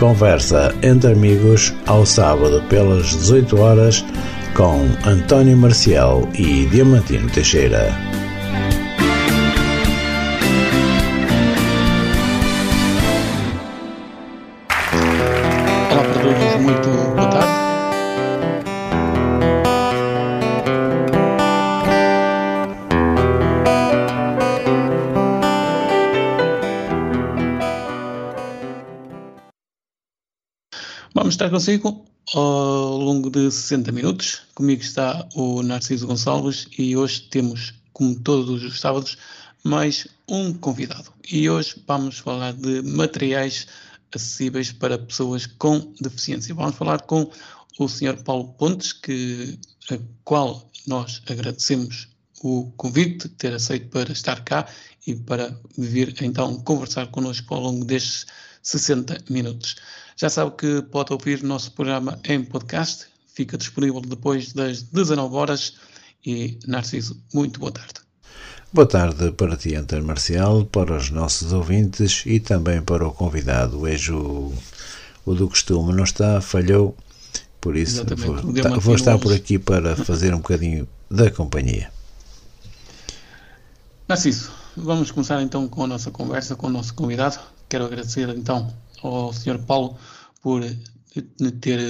Conversa entre amigos ao sábado pelas 18 horas com António Marcial e Diamantino Teixeira. Consigo ao longo de 60 minutos. Comigo está o Narciso Gonçalves e hoje temos, como todos os sábados, mais um convidado. E hoje vamos falar de materiais acessíveis para pessoas com deficiência. Vamos falar com o Sr. Paulo Pontes, que, a qual nós agradecemos o convite, ter aceito para estar cá e para vir então conversar connosco ao longo destes 60 minutos. Já sabe que pode ouvir o nosso programa em podcast, fica disponível depois das 19 horas. E Narciso, muito boa tarde. Boa tarde para ti, António Marcial, para os nossos ouvintes e também para o convidado. Hoje o, o do costume não está, falhou, por isso vou, tá, vou estar por aqui para fazer um bocadinho da companhia. Narciso, vamos começar então com a nossa conversa com o nosso convidado. Quero agradecer então ao Sr. Paulo por ter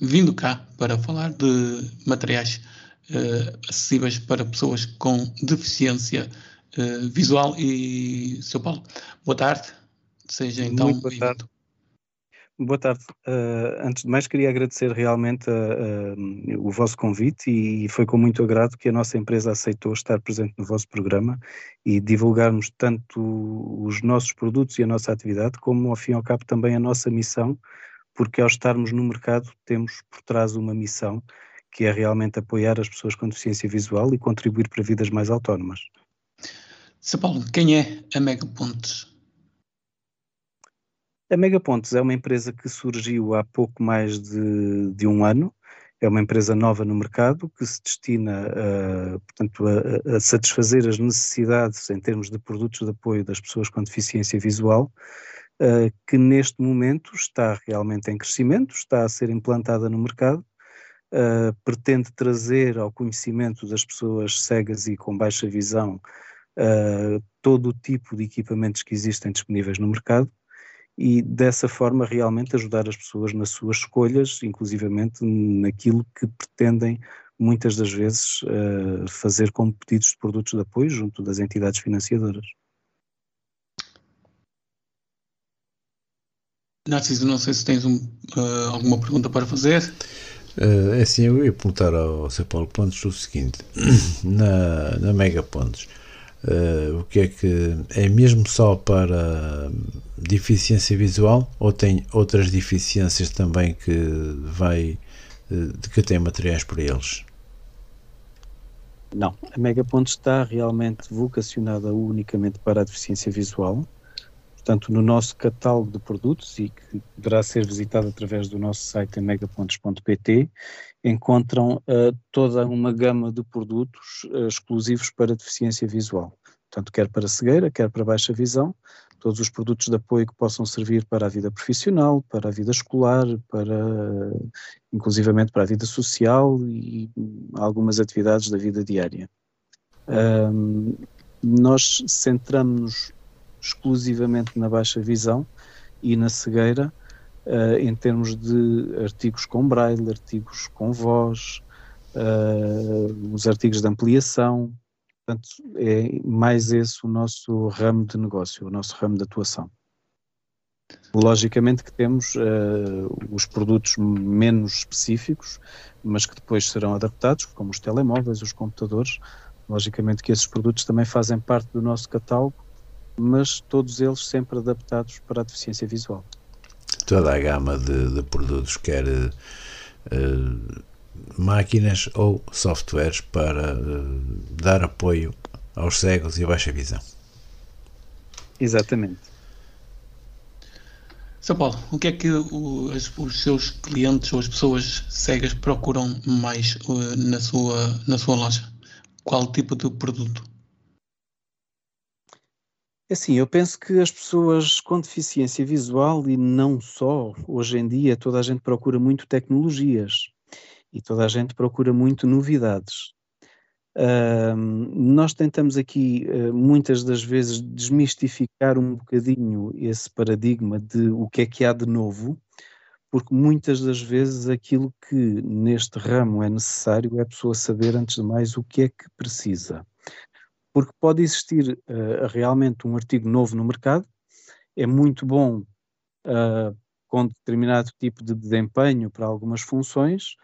vindo cá para falar de materiais uh, acessíveis para pessoas com deficiência uh, visual. E, Sr. Paulo, boa tarde. Seja então Muito boa tarde. Boa tarde. Uh, antes de mais, queria agradecer realmente o vosso convite e foi com muito agrado que a nossa empresa aceitou estar presente no vosso programa e divulgarmos tanto os nossos produtos e a nossa atividade, como ao fim e ao cabo também a nossa missão, porque ao estarmos no mercado temos por trás uma missão que é realmente apoiar as pessoas com deficiência visual e contribuir para vidas mais autónomas. Sr. Paulo, quem é a Mega Pontes? A Mega Pontes é uma empresa que surgiu há pouco mais de, de um ano. É uma empresa nova no mercado que se destina a, portanto, a, a, satisfazer as necessidades em termos de produtos de apoio das pessoas com deficiência visual, que neste momento está realmente em crescimento, está a ser implantada no mercado uh, pretende trazer ao conhecimento das pessoas cegas e com baixa visão uh, todo o tipo de equipamentos que existem disponíveis no mercado e dessa forma realmente ajudar as pessoas nas suas escolhas, inclusivamente naquilo que pretendem muitas das vezes uh, fazer como pedidos de produtos de apoio junto das entidades financiadoras. Narciso, não sei se tens um, uh, alguma pergunta para fazer. Uh, assim, eu ia perguntar ao Sr. Paulo Pontes o seguinte: na, na Mega Pontes, uh, o que é que é mesmo só para deficiência visual ou tem outras deficiências também que vai uh, que tem materiais para eles? Não, a Mega Pontes está realmente vocacionada unicamente para a deficiência visual portanto, no nosso catálogo de produtos e que poderá ser visitado através do nosso site em megapontos.pt, encontram uh, toda uma gama de produtos uh, exclusivos para deficiência visual. Portanto, quer para cegueira, quer para baixa visão, todos os produtos de apoio que possam servir para a vida profissional, para a vida escolar, para inclusivamente para a vida social e algumas atividades da vida diária. Um, nós centramos-nos exclusivamente na baixa visão e na cegueira, uh, em termos de artigos com braille, artigos com voz, uh, os artigos de ampliação. Portanto, é mais esse o nosso ramo de negócio, o nosso ramo de atuação. Logicamente que temos uh, os produtos menos específicos, mas que depois serão adaptados, como os telemóveis, os computadores. Logicamente que esses produtos também fazem parte do nosso catálogo mas todos eles sempre adaptados para a deficiência visual. Toda a gama de, de produtos, quer uh, máquinas ou softwares para uh, dar apoio aos cegos e a baixa visão. Exatamente. São Paulo, o que é que o, as, os seus clientes ou as pessoas cegas procuram mais uh, na, sua, na sua loja? Qual tipo de produto? Assim, eu penso que as pessoas com deficiência visual e não só, hoje em dia toda a gente procura muito tecnologias e toda a gente procura muito novidades. Uh, nós tentamos aqui, uh, muitas das vezes, desmistificar um bocadinho esse paradigma de o que é que há de novo, porque muitas das vezes aquilo que neste ramo é necessário é a pessoa saber, antes de mais, o que é que precisa. Porque pode existir uh, realmente um artigo novo no mercado, é muito bom com determinado tipo de desempenho para algumas funções,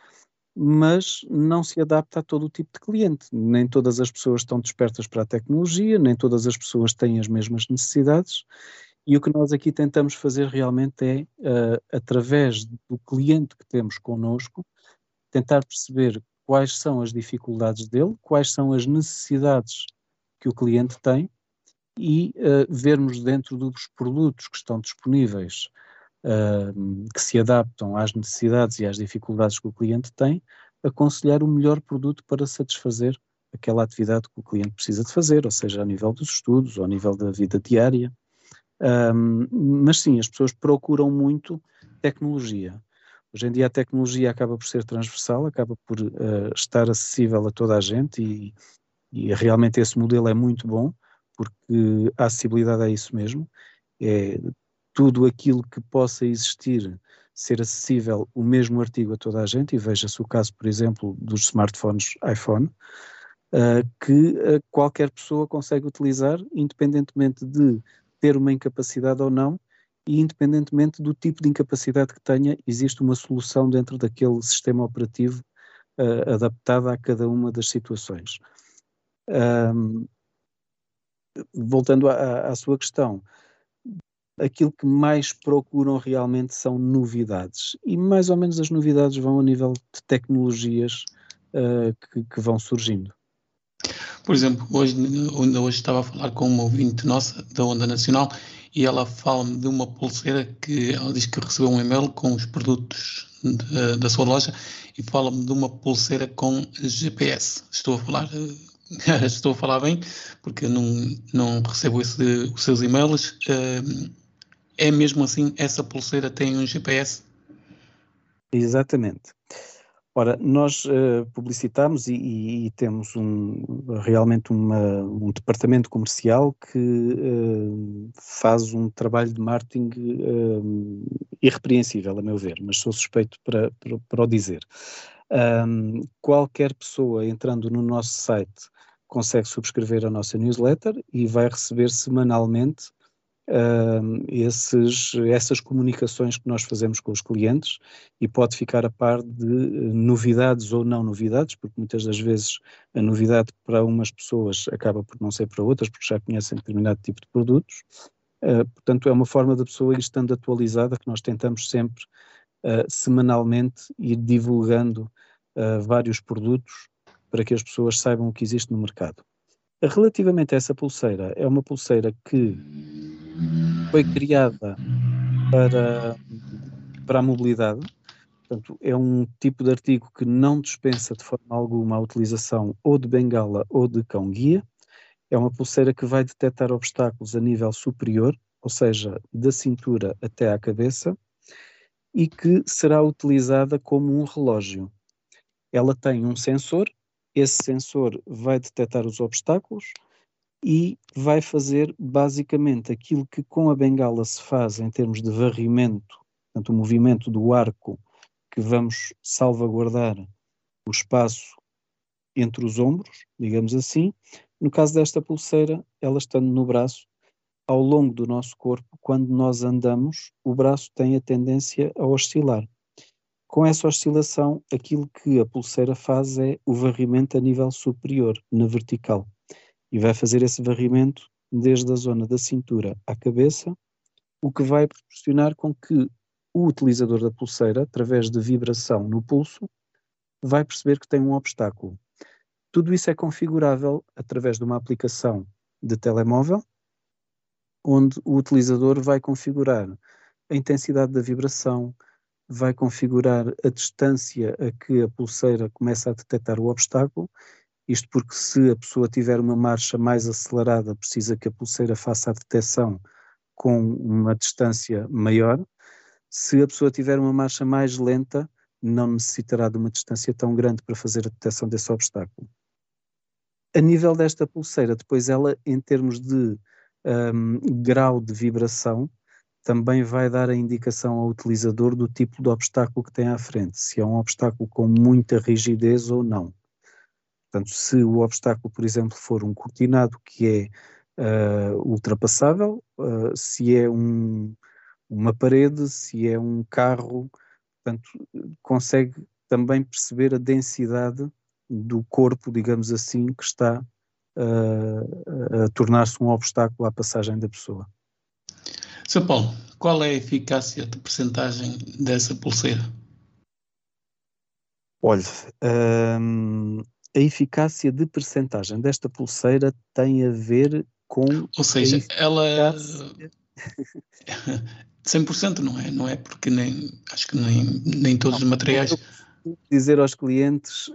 mas não se adapta a todo o tipo de cliente. Nem todas as pessoas estão despertas para a tecnologia, nem todas as pessoas têm as mesmas necessidades. E o que nós aqui tentamos fazer realmente é, uh, através do cliente que temos connosco, tentar perceber quais são as dificuldades dele, quais são as necessidades que o cliente tem e uh, vermos dentro dos produtos que estão disponíveis uh, que se adaptam às necessidades e às dificuldades que o cliente tem, aconselhar o melhor produto para satisfazer aquela atividade que o cliente precisa de fazer, ou seja, a nível dos estudos, ou a nível da vida diária. Um, mas sim, as pessoas procuram muito tecnologia. Hoje em dia a tecnologia acaba por ser transversal, acaba por uh, estar acessível a toda a gente e, e, realmente esse modelo é muito bom, porque a acessibilidade é isso mesmo, é tudo aquilo que possa existir ser acessível o mesmo artigo a toda a gente, e veja-se o caso, por exemplo, dos smartphones iPhone, uh, que uh, qualquer pessoa consegue utilizar, independentemente de ter uma incapacidade ou não, e independentemente do tipo de incapacidade que tenha, existe uma solução dentro daquele sistema operativo uh, adaptada a cada uma das situações. Um, voltando à, à sua questão, aquilo que mais procuram realmente são novidades. E mais ou menos as novidades vão a nível de tecnologias uh, que, que, vão surgindo. Por exemplo, hoje, hoje estava a falar com uma ouvinte nossa da Onda Nacional e ela fala-me de uma pulseira que ela diz que recebeu um e-mail com os produtos de, da sua loja e fala-me de uma pulseira com GPS. Estou a falar estou a falar bem, porque não, não recebo esse, os seus e-mails. É mesmo assim, essa pulseira tem um GPS? Exatamente. Ora, nós uh, publicitamos e, e, e, temos um, realmente uma, um departamento comercial que uh, faz um trabalho de marketing uh, irrepreensível, a meu ver, mas sou suspeito para, para, para o dizer. Um, qualquer pessoa entrando no nosso site consegue subscrever a nossa newsletter e vai receber semanalmente uh, esses, essas comunicações que nós fazemos com os clientes e pode ficar a par de eh, novidades ou não novidades, porque muitas das vezes a novidade para umas pessoas acaba por não ser para outras, porque já conhecem determinado tipo de produtos. Uh, portanto, é uma forma da pessoa ir estando atualizada que nós tentamos sempre uh, semanalmente ir divulgando uh, vários produtos para que as pessoas saibam o que existe no mercado. Relativamente a essa pulseira, é uma pulseira que foi criada para, para a mobilidade, portanto, é um tipo de artigo que não dispensa de forma alguma a utilização ou de bengala ou de cão-guia. É uma pulseira que vai detectar obstáculos a nível superior, ou seja, da cintura até à cabeça, e que será utilizada como um relógio. Ela tem um sensor esse sensor vai detectar os obstáculos e vai fazer basicamente aquilo que com a bengala se faz em termos de varrimento, portanto, o movimento do arco que vamos salvaguardar o espaço entre os ombros, digamos assim. No caso desta pulseira, ela estando no braço, ao longo do nosso corpo, quando nós andamos, o braço tem a tendência a oscilar. Com essa oscilação, aquilo que a pulseira faz é o varrimento a nível superior, na vertical. E vai fazer esse varrimento desde a zona da cintura à cabeça, o que vai proporcionar com que o utilizador da pulseira, através de vibração no pulso, vai perceber que tem um obstáculo. Tudo isso é configurável através de uma aplicação de telemóvel, onde o utilizador vai configurar a intensidade da vibração, vai configurar a distância a que a pulseira começa a detectar o obstáculo Isto porque se a pessoa tiver uma marcha mais acelerada, precisa que a pulseira faça a detecção com uma distância maior. Se a pessoa tiver uma marcha mais lenta, não necessitará de uma distância tão grande para fazer a detecção desse obstáculo. A nível desta pulseira, depois ela, em termos de um, grau de vibração, também vai dar a indicação ao utilizador do tipo de obstáculo que tem à frente, se é um obstáculo com muita rigidez ou não. Portanto, se o obstáculo, por exemplo, for um cortinado que é uh, ultrapassável, uh, se é um, uma parede, se é um carro, portanto, consegue também perceber a densidade do corpo, digamos assim, que está a tornar-se um obstáculo à passagem da pessoa. Sr. Paulo, qual é a eficácia de percentagem dessa pulseira? Olha, hum, a eficácia de percentagem desta pulseira tem a ver com. Ou seja, ela. 100% não é, não é? Porque nem, acho que nem, nem todos não, os materiais. Dizer aos clientes,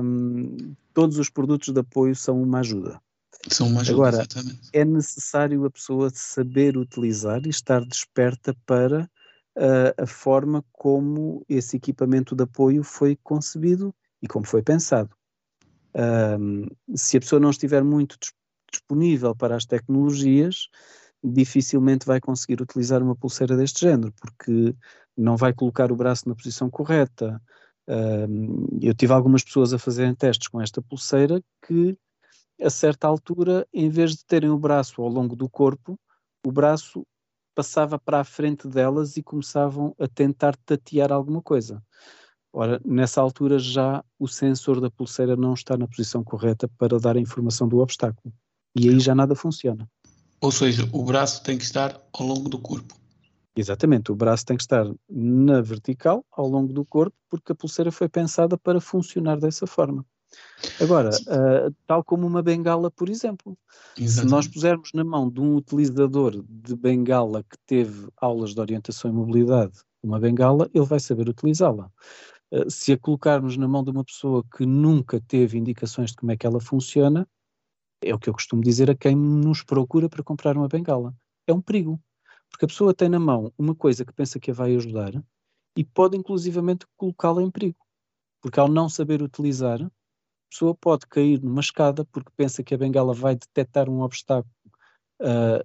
hum, todos os produtos de apoio são uma ajuda. São uma ajuda, Agora, exatamente. é necessário a pessoa saber utilizar e estar desperta para uh, a forma como esse equipamento de apoio foi concebido e como foi pensado. Um, se a pessoa não estiver muito disponível para as tecnologias, dificilmente vai conseguir utilizar uma pulseira deste género, porque não vai colocar o braço na posição correta. Eu tive algumas pessoas a fazerem testes com esta pulseira que a certa altura, em vez de terem o braço ao longo do corpo, o braço passava para a frente delas e começavam a tentar tatear alguma coisa. Ora, nessa altura já o sensor da pulseira não está na posição correta para dar a informação do obstáculo. E aí já nada funciona. Ou seja, o braço tem que estar ao longo do corpo. Exatamente, o braço tem que estar na vertical, ao longo do corpo, porque a pulseira foi pensada para funcionar dessa forma. Agora, uh, tal como uma bengala, por exemplo, Exatamente. se nós pusermos na mão de um utilizador de bengala que teve aulas de orientação e mobilidade uma bengala, ele vai saber utilizá-la. Uh, se a colocarmos na mão de uma pessoa que nunca teve indicações de como é que ela funciona, é o que eu costumo dizer a quem nos procura para comprar uma bengala. É um perigo, porque a pessoa tem na mão uma coisa que pensa que a vai ajudar e pode inclusivamente colocá-la em perigo, porque ao não saber utilizar, pessoa pode cair numa escada porque pensa que a bengala vai detectar um obstáculo uh,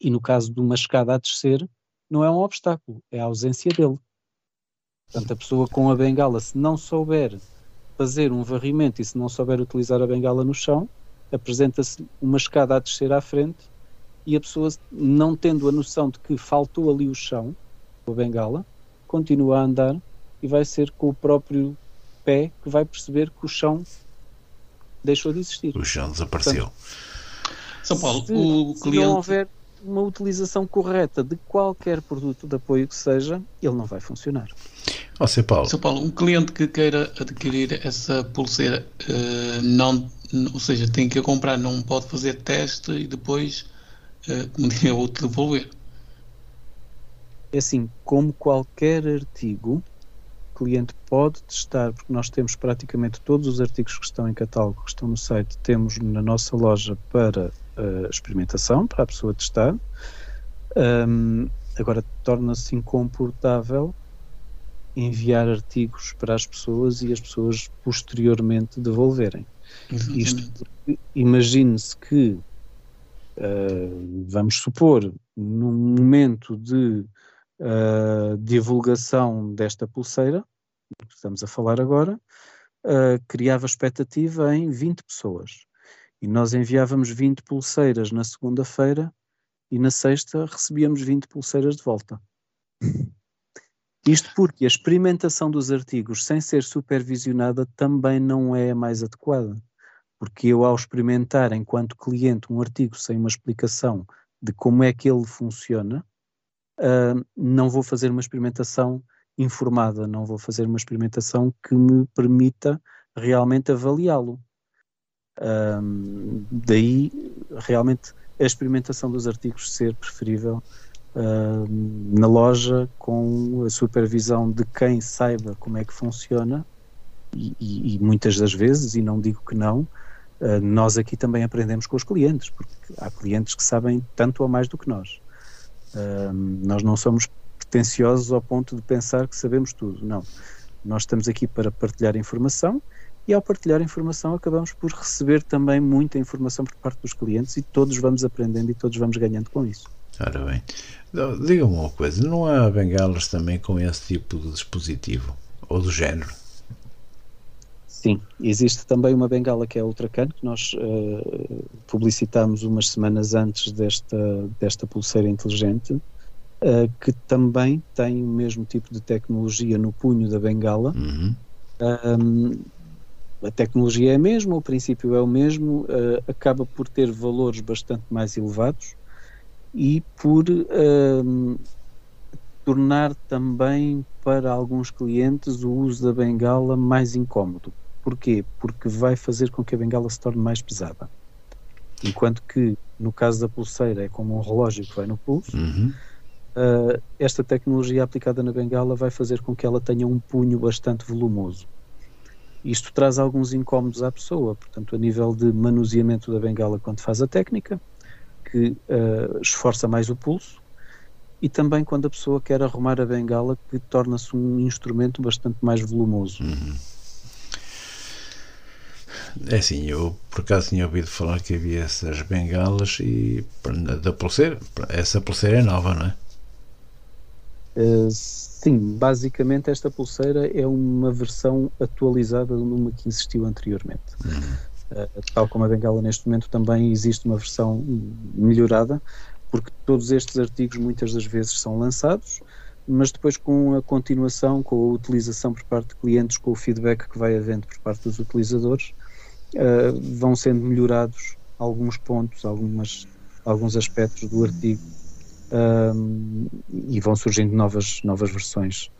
e no caso de uma escada a descer, não é um obstáculo, é a ausência dele. Portanto, a pessoa com a bengala, se não souber fazer um varrimento e se não souber utilizar a bengala no chão, apresenta-se uma escada a descer à frente e a pessoa, não tendo a noção de que faltou ali o chão, a bengala, continua a andar e vai ser com o próprio pé que vai perceber que o chão deixou de existir. O chão desapareceu. Portanto, São Paulo, se, o se cliente. não houver uma utilização correta de qualquer produto de apoio que seja, ele não vai funcionar. Oh, São Paulo. São Paulo, um cliente que queira adquirir essa pulseira, uh, não, ou seja, tem que a comprar, não pode fazer teste e depois, o outro, devolver. É assim, como qualquer artigo, cliente pode testar, porque nós temos praticamente todos os artigos que estão em catálogo, que estão no site, temos na nossa loja para uh, experimentação, para a pessoa testar. Um, agora, torna-se incomportável enviar artigos para as pessoas e as pessoas posteriormente devolverem. Exatamente. Isto imagine-se que, uh, vamos supor, num momento de uh, divulgação desta pulseira, que estamos a falar agora, uh, criava expectativa em 20 pessoas. E nós enviávamos 20 pulseiras na segunda-feira e na sexta recebíamos 20 pulseiras de volta. Isto porque a experimentação dos artigos sem ser supervisionada também não é a mais adequada. Porque eu, ao experimentar enquanto cliente um artigo sem uma explicação de como é que ele funciona, uh, não vou fazer uma experimentação informada, não vou fazer uma experimentação que me permita realmente avaliá-lo. Um, daí, realmente, a experimentação dos artigos ser preferível na loja com a supervisão de quem saiba como é que funciona e, e, e, muitas das vezes, e não digo que não, nós aqui também aprendemos com os clientes, porque há clientes que sabem tanto ou mais do que nós. Uh, nós não somos pretenciosos ao ponto de pensar que sabemos tudo, não. Nós estamos aqui para partilhar informação e ao partilhar informação acabamos por receber também muita informação por parte dos clientes e todos vamos aprendendo e todos vamos ganhando com isso. Ora bem, diga-me uma coisa, não há bengalas também com esse tipo de dispositivo ou do género? Sim, existe também uma bengala que é a Ultracan, que nós uh, publicitámos umas semanas antes desta, desta pulseira inteligente, uh, que também tem o mesmo tipo de tecnologia no punho da bengala. Uhum. Um, a tecnologia é a mesma, o princípio é o mesmo, uh, acaba por ter valores bastante mais elevados e por tornar também para alguns clientes o uso da bengala mais incómodo. Porquê? Porque vai fazer com que a bengala se torne mais pesada. Enquanto que, no caso da pulseira, é como um relógio que vai no pulso, uhum. uh, esta tecnologia aplicada na bengala vai fazer com que ela tenha um punho bastante volumoso. Isto traz alguns incómodos à pessoa, portanto, a nível de manuseamento da bengala quando faz a técnica, que uh, esforça mais o pulso, e também quando a pessoa quer arrumar a bengala, que torna-se um instrumento bastante mais volumoso. Uhum. É assim, eu por acaso tinha ouvido falar que havia essas bengalas e da pulseira, essa pulseira é nova, não é? Uh, sim, basicamente esta pulseira é uma versão atualizada de uma que existiu anteriormente. Uhum. Uh, tal como a bengala neste momento também existe uma versão melhorada, porque todos estes artigos muitas das vezes são lançados, mas depois com a continuação, com a utilização por parte de clientes, com o feedback que vai havendo por parte dos utilizadores, uh, vão sendo melhorados alguns pontos, algumas, alguns aspectos do artigo uh, e vão surgindo novas, novas versões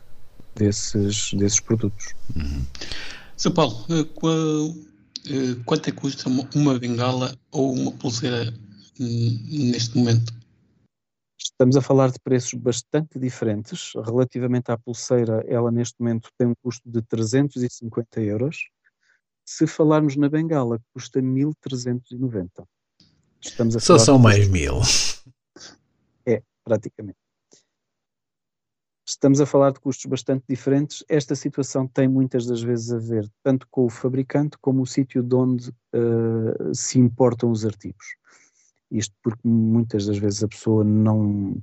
desses, desses produtos. Uhum. São Paulo, eh, qual, quanto é que custa uma bengala ou uma pulseira hum, neste momento? Estamos a falar de preços bastante diferentes. Relativamente à pulseira, ela neste momento tem um custo de 350 euros. Se falarmos na bengala, custa 1390. Estamos a Só são mais mil. É, praticamente. Estamos a falar de custos bastante diferentes. Esta situação tem muitas das vezes a ver tanto com o fabricante como o sítio de onde uh, se importam os artigos. Isto porque muitas das vezes a pessoa não.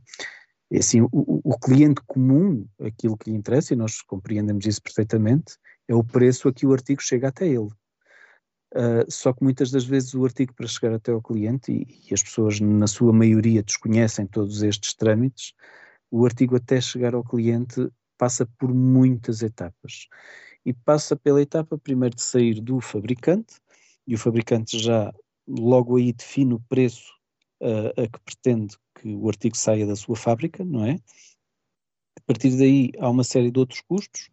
É assim, o, o, cliente comum, aquilo que lhe interessa, e nós compreendemos isso perfeitamente, é o preço a que o artigo chega até ele. Uh, só que muitas das vezes o artigo para chegar até ao cliente, e, e, as pessoas na sua maioria desconhecem todos estes trâmites, o artigo até chegar ao cliente passa por muitas etapas. E passa pela etapa primeiro de sair do fabricante, e o fabricante já logo aí define o preço uh, a que pretende que o artigo saia da sua fábrica, não é? A partir daí há uma série de outros custos,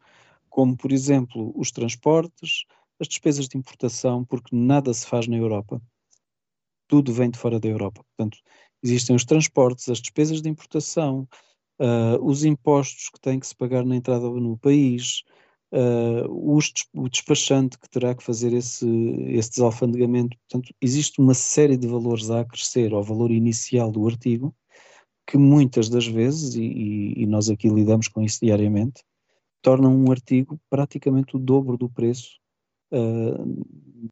como por exemplo os transportes, as despesas de importação, porque nada se faz na Europa. Tudo vem de fora da Europa. Portanto, existem os transportes, as despesas de importação, uh, os impostos que têm que se pagar na entrada no país, uh, o despachante que terá que fazer esse, esse desalfandegamento. Portanto, existe uma série de valores a acrescer ao valor inicial do artigo, que muitas das vezes, e, e nós aqui lidamos com isso diariamente, tornam um artigo praticamente o dobro do preço uh,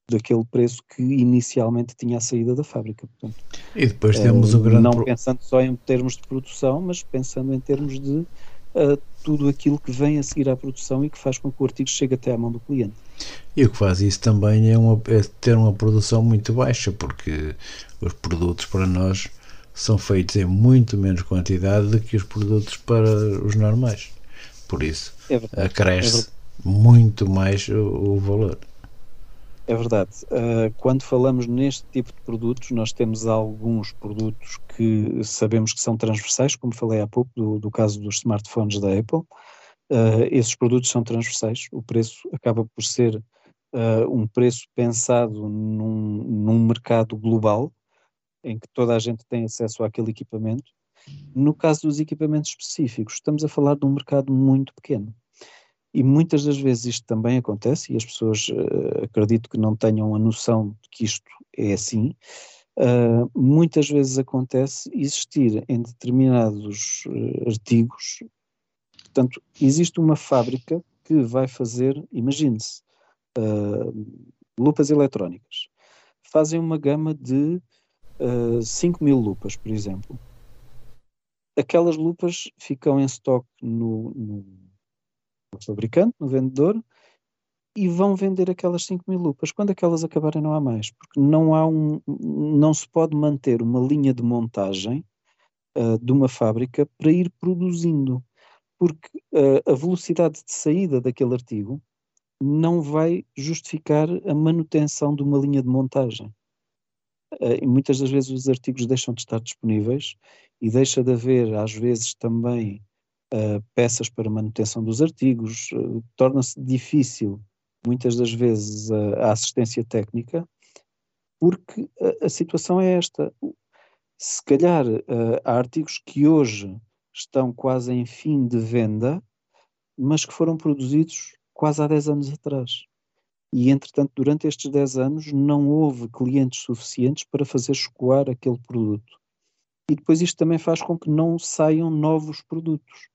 daquele preço que inicialmente tinha a saída da fábrica. Portanto, e depois temos uh, o grande. Não pensando só em termos de produção, mas pensando em termos de uh, tudo aquilo que vem a seguir à produção e que faz com que o artigo chegue até à mão do cliente. E o que faz isso também é, uma, é ter uma produção muito baixa, porque os produtos para nós são feitos em muito menos quantidade do que os produtos para os normais. Por isso, é acresce é muito mais o, o valor. É verdade. Uh, quando falamos neste tipo de produtos, nós temos alguns produtos que sabemos que são transversais, como falei há pouco, do, do caso dos smartphones da Apple. Uh, esses produtos são transversais, o preço acaba por ser uh, um preço pensado num, num mercado global, em que toda a gente tem acesso àquele equipamento. No caso dos equipamentos específicos, estamos a falar de um mercado muito pequeno. E muitas das vezes isto também acontece, e as pessoas uh, acredito que não tenham a noção de que isto é assim. Uh, muitas vezes acontece existir em determinados uh, artigos, portanto, existe uma fábrica que vai fazer, imagine-se, lupas eletrónicas. Fazem uma gama de uh, 5 mil lupas, por exemplo. Aquelas lupas ficam em estoque no, no no fabricante, no vendedor, e vão vender aquelas 5 mil lupas. Quando aquelas acabarem, não há mais, porque não, há um, não se pode manter uma linha de montagem uh, de uma fábrica para ir produzindo, porque uh, a velocidade de saída daquele artigo não vai justificar a manutenção de uma linha de montagem. Uh, e muitas das vezes os artigos deixam de estar disponíveis e deixa de haver, às vezes, também uh, peças para manutenção dos artigos, uh, torna-se difícil, muitas das vezes, a assistência técnica, porque a, a, situação é esta. Se calhar há artigos que hoje estão quase em fim de venda, mas que foram produzidos quase há 10 anos atrás. E, entretanto, durante estes 10 anos não houve clientes suficientes para fazer escoar aquele produto. E depois isto também faz com que não saiam novos produtos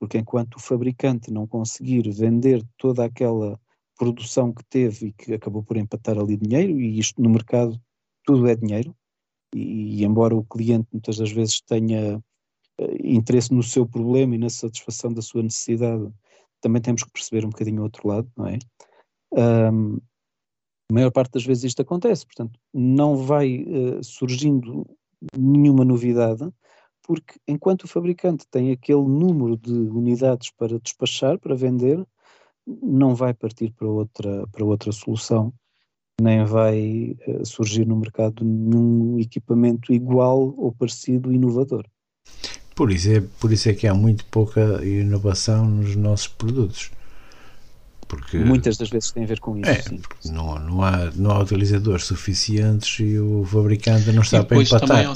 porque enquanto o fabricante não conseguir vender toda aquela produção que teve e que acabou por empatar ali dinheiro, e isto no mercado tudo é dinheiro, e, e embora o cliente muitas das vezes tenha uh, interesse no seu problema e na satisfação da sua necessidade, também temos que perceber um bocadinho o outro lado, não é? Um, a maior parte das vezes isto acontece, portanto, não vai uh, surgindo nenhuma novidade, porque enquanto o fabricante tem aquele número de unidades para despachar, para vender, não vai partir para outra, para outra solução, nem vai uh, surgir no mercado nenhum equipamento igual ou parecido inovador. Por isso, é, por isso é que há muito pouca inovação nos nossos produtos. Porque, Muitas das vezes tem a ver com isso. É, não, não, há, não há utilizadores suficientes e o fabricante não está e para empatar. também, ó,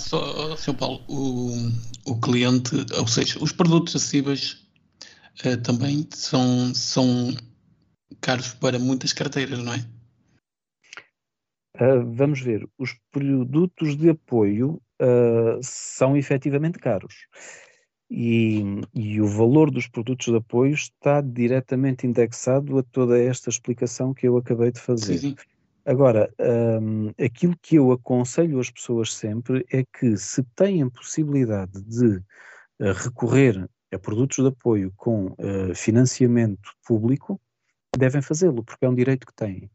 Sr. Paulo, o, o cliente, ou seja, os produtos acessíveis uh, também são, são caros para muitas carteiras, não é? Uh, vamos ver, os produtos de apoio uh, são efetivamente caros e, e, o valor dos produtos de apoio está diretamente indexado a toda esta explicação que eu acabei de fazer. Sim, sim. Agora, um, aquilo que eu aconselho as pessoas sempre é que, se têm possibilidade de uh, recorrer a produtos de apoio com uh, financiamento público, devem fazê-lo, porque é um direito que têm.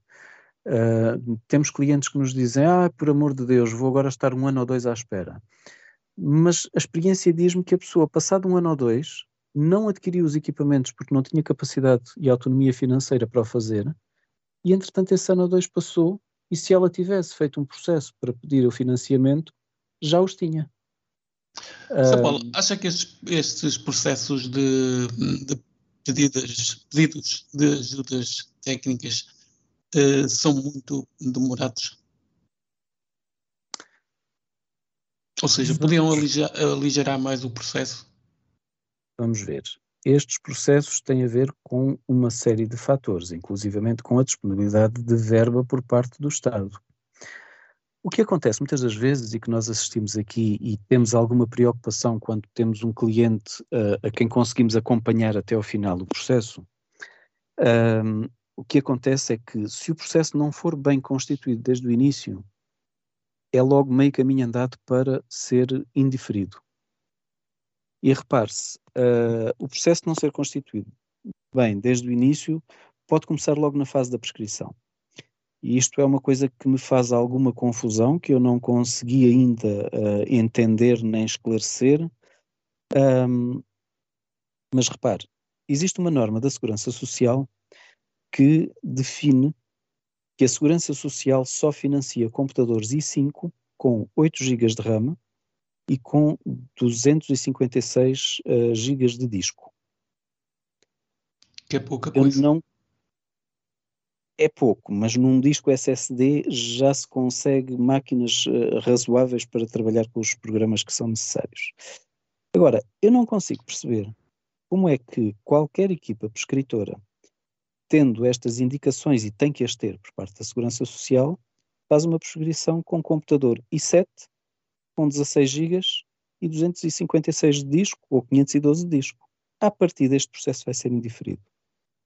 Uh, temos clientes que nos dizem: Ah, por amor de Deus, vou agora estar um ano ou dois à espera mas a experiência diz-me que a pessoa, passado um ano ou dois, não adquiriu os equipamentos porque não tinha capacidade e autonomia financeira para o fazer, e entretanto esse ano ou dois passou, e se ela tivesse feito um processo para pedir o financiamento, já os tinha. São Paulo, acha que estes, estes processos de, de pedidas, pedidos de ajudas técnicas uh, são muito demorados? Ou seja, podiam aligerar mais o processo? Vamos ver. Estes processos têm a ver com uma série de fatores, inclusivamente com a disponibilidade de verba por parte do Estado. O que acontece muitas das vezes e que nós assistimos aqui e temos alguma preocupação quando temos um cliente uh, a quem conseguimos acompanhar até ao final do processo, um, o que acontece é que se o processo não for bem constituído desde o início, é logo meio caminho andado para ser indiferido. E repare-se, uh, o processo de não ser constituído bem desde o início pode começar logo na fase da prescrição. E isto é uma coisa que me faz alguma confusão, que eu não consegui ainda uh, entender nem esclarecer. Um, mas repare, existe uma norma da Segurança Social que define que a Segurança Social só financia computadores i5 com 8 GB de RAM e com 256 uh, GB de disco. Que é pouca coisa. Não, é pouco, mas num disco SSD já se consegue máquinas uh, razoáveis para trabalhar com os programas que são necessários. Agora, eu não consigo perceber como é que qualquer equipa prescritora tendo estas indicações, e tem que as ter por parte da Segurança Social, faz uma prescrição com computador i7, com 16 GB e 256 de disco, ou 512 de disco. A partir deste processo vai ser indiferido.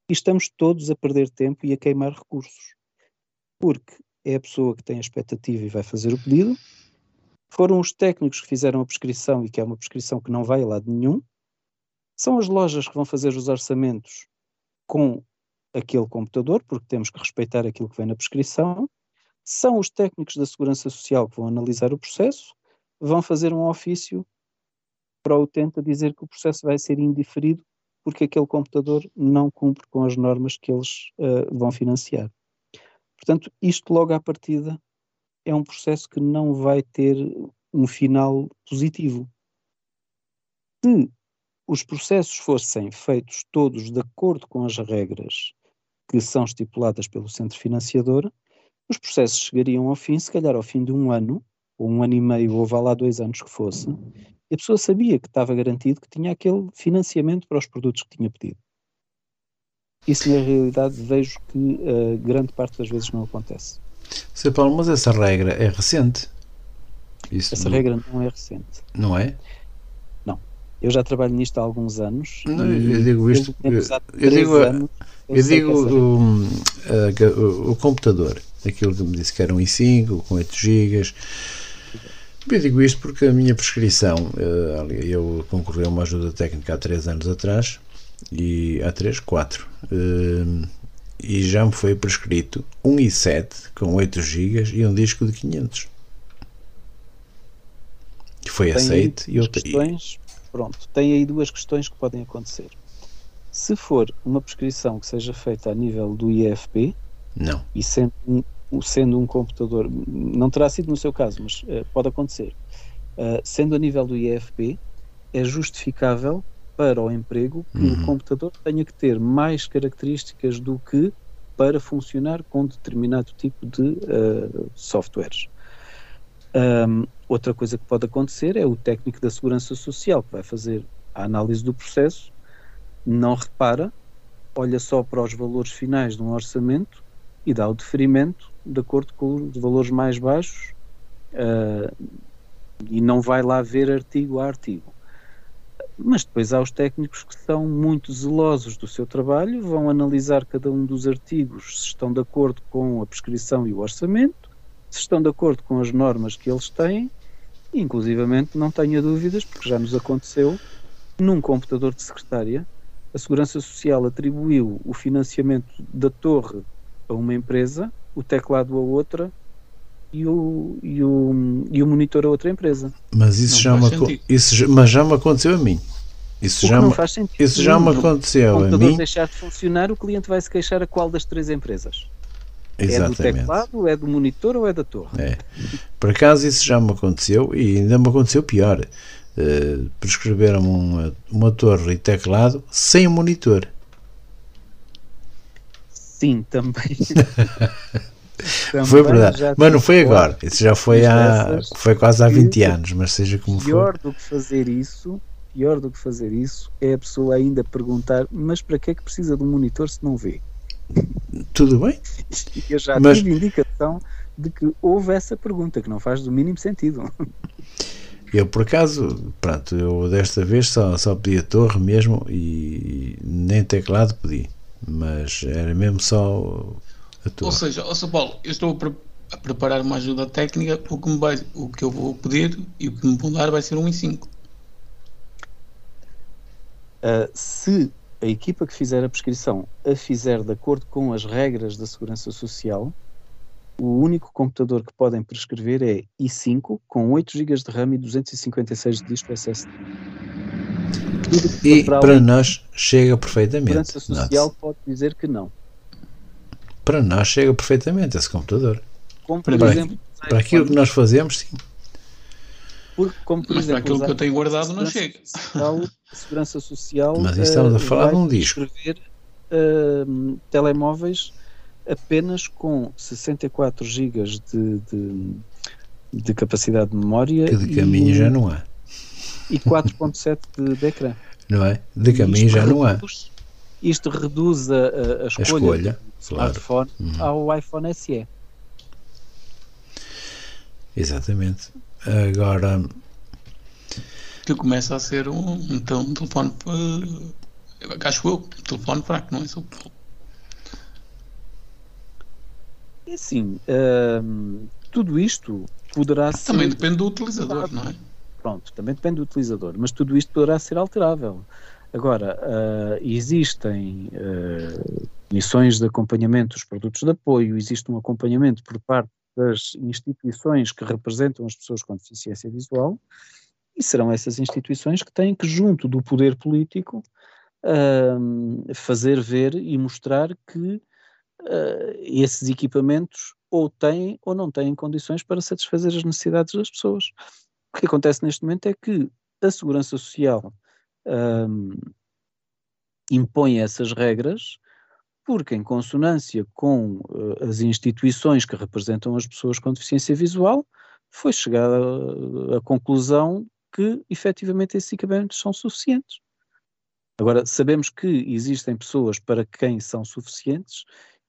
E estamos todos a perder tempo e a queimar recursos. Porque é a pessoa que tem a expectativa e vai fazer o pedido, foram os técnicos que fizeram a prescrição e que é uma prescrição que não vai a lado nenhum, são as lojas que vão fazer os orçamentos com aquele computador, porque temos que respeitar aquilo que vem na prescrição, são os técnicos da Segurança Social que vão analisar o processo, vão fazer um ofício para o utente a dizer que o processo vai ser indiferido porque aquele computador não cumpre com as normas que eles uh, vão financiar. Portanto, isto logo à partida é um processo que não vai ter um final positivo. Se os processos fossem feitos todos de acordo com as regras que são estipuladas pelo centro financiador, os processos chegariam ao fim, se calhar ao fim de um ano, ou um ano e meio, ou vá lá dois anos que fosse, e a pessoa sabia que estava garantido que tinha aquele financiamento para os produtos que tinha pedido. Isso, na realidade, vejo que uh, grande parte das vezes não acontece. Sr. Paulo, mas essa regra é recente? Isso essa não... regra não é recente. Não é? Não. Eu já trabalho nisto há alguns anos. Não, eu digo isto. Eu, eu digo, anos, eu, eu digo o, o, o, computador, aquilo que me disse que era um i5 com 8 GB. Eu digo isto porque a minha prescrição, eh, eu concorri a uma ajuda técnica há 3 anos atrás, e há 3, 4 e já me foi prescrito um i7 com 8 GB e um disco de 500. Que foi aceito e. Questões, pronto, tem aí duas questões que podem acontecer. Se for uma prescrição que seja feita a nível do IFP, não. E sendo um, sendo um computador, não terá sido no seu caso, mas uh, pode acontecer. Uh, sendo a nível do IFP, é justificável para o emprego que uhum. o computador tenha que ter mais características do que para funcionar com determinado tipo de uh, softwares. Um, outra coisa que pode acontecer é o técnico da segurança social que vai fazer a análise do processo, não repara, olha só para os valores finais de um orçamento e dá o deferimento de acordo com os valores mais baixos uh, e não vai lá ver artigo a artigo. Mas depois há os técnicos que são muito zelosos do seu trabalho, vão analisar cada um dos artigos se estão de acordo com a prescrição e o orçamento, se estão de acordo com as normas que eles têm, inclusivamente não tenha dúvidas, porque já nos aconteceu, num computador de secretária, a Segurança Social atribuiu o financiamento da torre a uma empresa, o teclado a outra e o, e o, e o monitor a outra empresa. Mas isso, já me, isso mas já me aconteceu a mim. Isso já, me, isso já me aconteceu a mim. deixar de funcionar, o cliente vai se queixar a qual das três empresas? Exatamente. É do teclado, é do monitor ou é da torre? É. Por acaso isso já me aconteceu e ainda me aconteceu pior. Uh, prescreveram-me uma, uma torre e teclado sem monitor. Sim, também. foi verdade. Mas não foi agora. Isso já foi, há, foi quase há 20 anos, mas seja como for. Pior do que fazer isso, pior do que fazer isso é a pessoa ainda perguntar: mas para que é que precisa de um monitor se não vê? Tudo bem. Eu já mas... tive indicação de que houve essa pergunta, que não faz do mínimo sentido. Eu, por acaso, pronto, eu desta vez só, só pedi a torre mesmo e nem teclado pedi, mas era mesmo só ou seja, ó São Paulo, eu estou a, preparar uma ajuda técnica, o que, me vai, o que eu vou pedir e o que me vão dar vai ser um em 5. Uh, se a equipa que fizer a prescrição a fizer de acordo com as regras da Segurança Social, o único computador que podem prescrever é i5 com 8 GB de RAM e 256 de disco SSD. E para, para nós chega perfeitamente. A Segurança Social Nossa. pode dizer que não. Para nós chega perfeitamente esse computador. Como, por para, exemplo, para aquilo que nós fazemos, sim. Por, como, por Mas exemplo, para aquilo que eu tenho guardado não chega. Social, a segurança Social. Mas estamos a eh, falar de um disco. Escrever uh, telemóveis apenas com 64 GB de, de, de, capacidade de memória. Que de caminho e, já não há. E 4.7 de, de ecrã. Não é? De caminho já não há isto reduz a, a, a escolha, a escolha do smartphone claro. ao iPhone SE. Exatamente. Agora. Que começa a ser um, então, um telefone. Uh, acho eu, um telefone fraco, não é É assim, uh, tudo isto poderá ser. Também depende do utilizador, não é? Pronto, também depende do utilizador, mas tudo isto poderá ser alterável. Agora, uh, existem uh, missões de acompanhamento dos produtos de apoio, existe um acompanhamento por parte das instituições que representam as pessoas com deficiência visual, e serão essas instituições que têm que, junto do poder político, uh, fazer ver e mostrar que uh, esses equipamentos ou têm ou não têm condições para satisfazer as necessidades das pessoas. O que acontece neste momento é que a Segurança Social um, impõe essas regras porque, em consonância com uh, as instituições que representam as pessoas com deficiência visual, foi chegada à conclusão que, efetivamente, esses equipamentos são suficientes. Agora, sabemos que existem pessoas para quem são suficientes,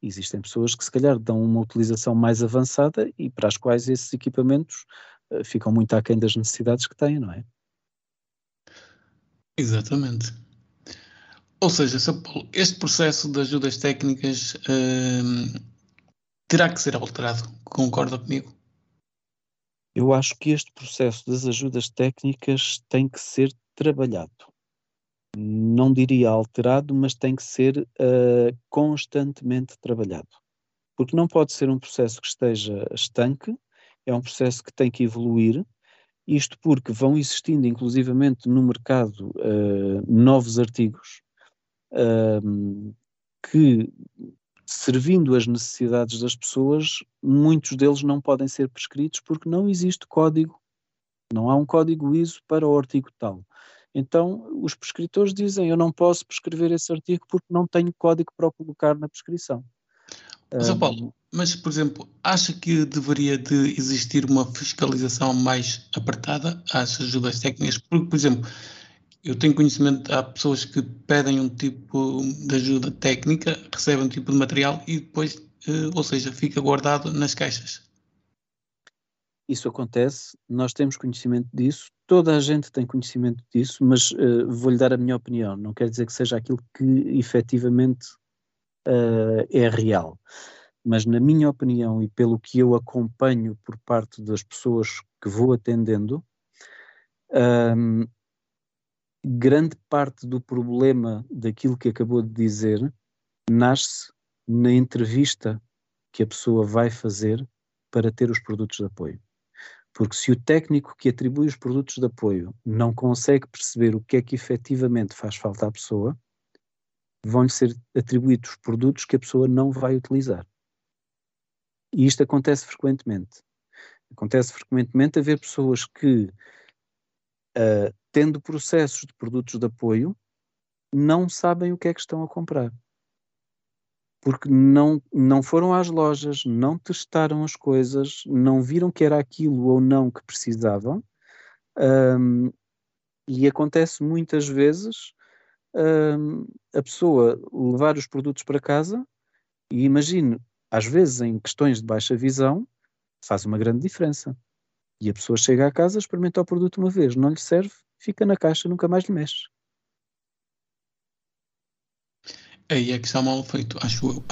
existem pessoas que, se calhar, dão uma utilização mais avançada e para as quais esses equipamentos uh, ficam muito aquém das necessidades que têm, não é? Exatamente. Ou seja, Paulo, este processo de ajudas técnicas uh, terá que ser alterado. Concorda comigo? Eu acho que este processo das ajudas técnicas tem que ser trabalhado. Não diria alterado, mas tem que ser uh, constantemente trabalhado. Porque não pode ser um processo que esteja estanque, é um processo que tem que evoluir. Isto porque vão existindo, inclusivamente no mercado, uh, novos artigos que, servindo as necessidades das pessoas, muitos deles não podem ser prescritos porque não existe código, não há um código ISO para o artigo tal. Então, os prescritores dizem: Eu não posso prescrever esse artigo porque não tenho código para o colocar na prescrição. Mas, um, Paulo, mas, por exemplo, acha que deveria de existir uma fiscalização mais apertada às ajudas técnicas? Porque, por exemplo, eu tenho conhecimento, há pessoas que pedem um tipo de ajuda técnica, recebem um tipo de material e depois, uh, ou seja, fica guardado nas caixas. Isso acontece, nós temos conhecimento disso, toda a gente tem conhecimento disso, mas uh, vou-lhe dar a minha opinião, não quer dizer que seja aquilo que efetivamente uh, é real. Mas, na minha opinião, e pelo que eu acompanho por parte das pessoas que vou atendendo, um, grande parte do problema daquilo que acabou de dizer nasce na entrevista que a pessoa vai fazer para ter os produtos de apoio. Porque se o técnico que atribui os produtos de apoio não consegue perceber o que é que efetivamente faz falta à pessoa, vão-lhe ser atribuídos produtos que a pessoa não vai utilizar. E isto acontece frequentemente. Acontece frequentemente haver pessoas que uh, tendo processos de produtos de apoio, não sabem o que é que estão a comprar. Porque não, não foram às lojas, não testaram as coisas, não viram que era aquilo ou não que precisavam. Um, e acontece muitas vezes um, a pessoa levar os produtos para casa e imagine, às vezes em questões de baixa visão, faz uma grande diferença. E a pessoa chega à casa, experimenta o produto uma vez, não lhe serve, fica na caixa, nunca mais lhe mexe. Aí é que está mal feito, acho eu.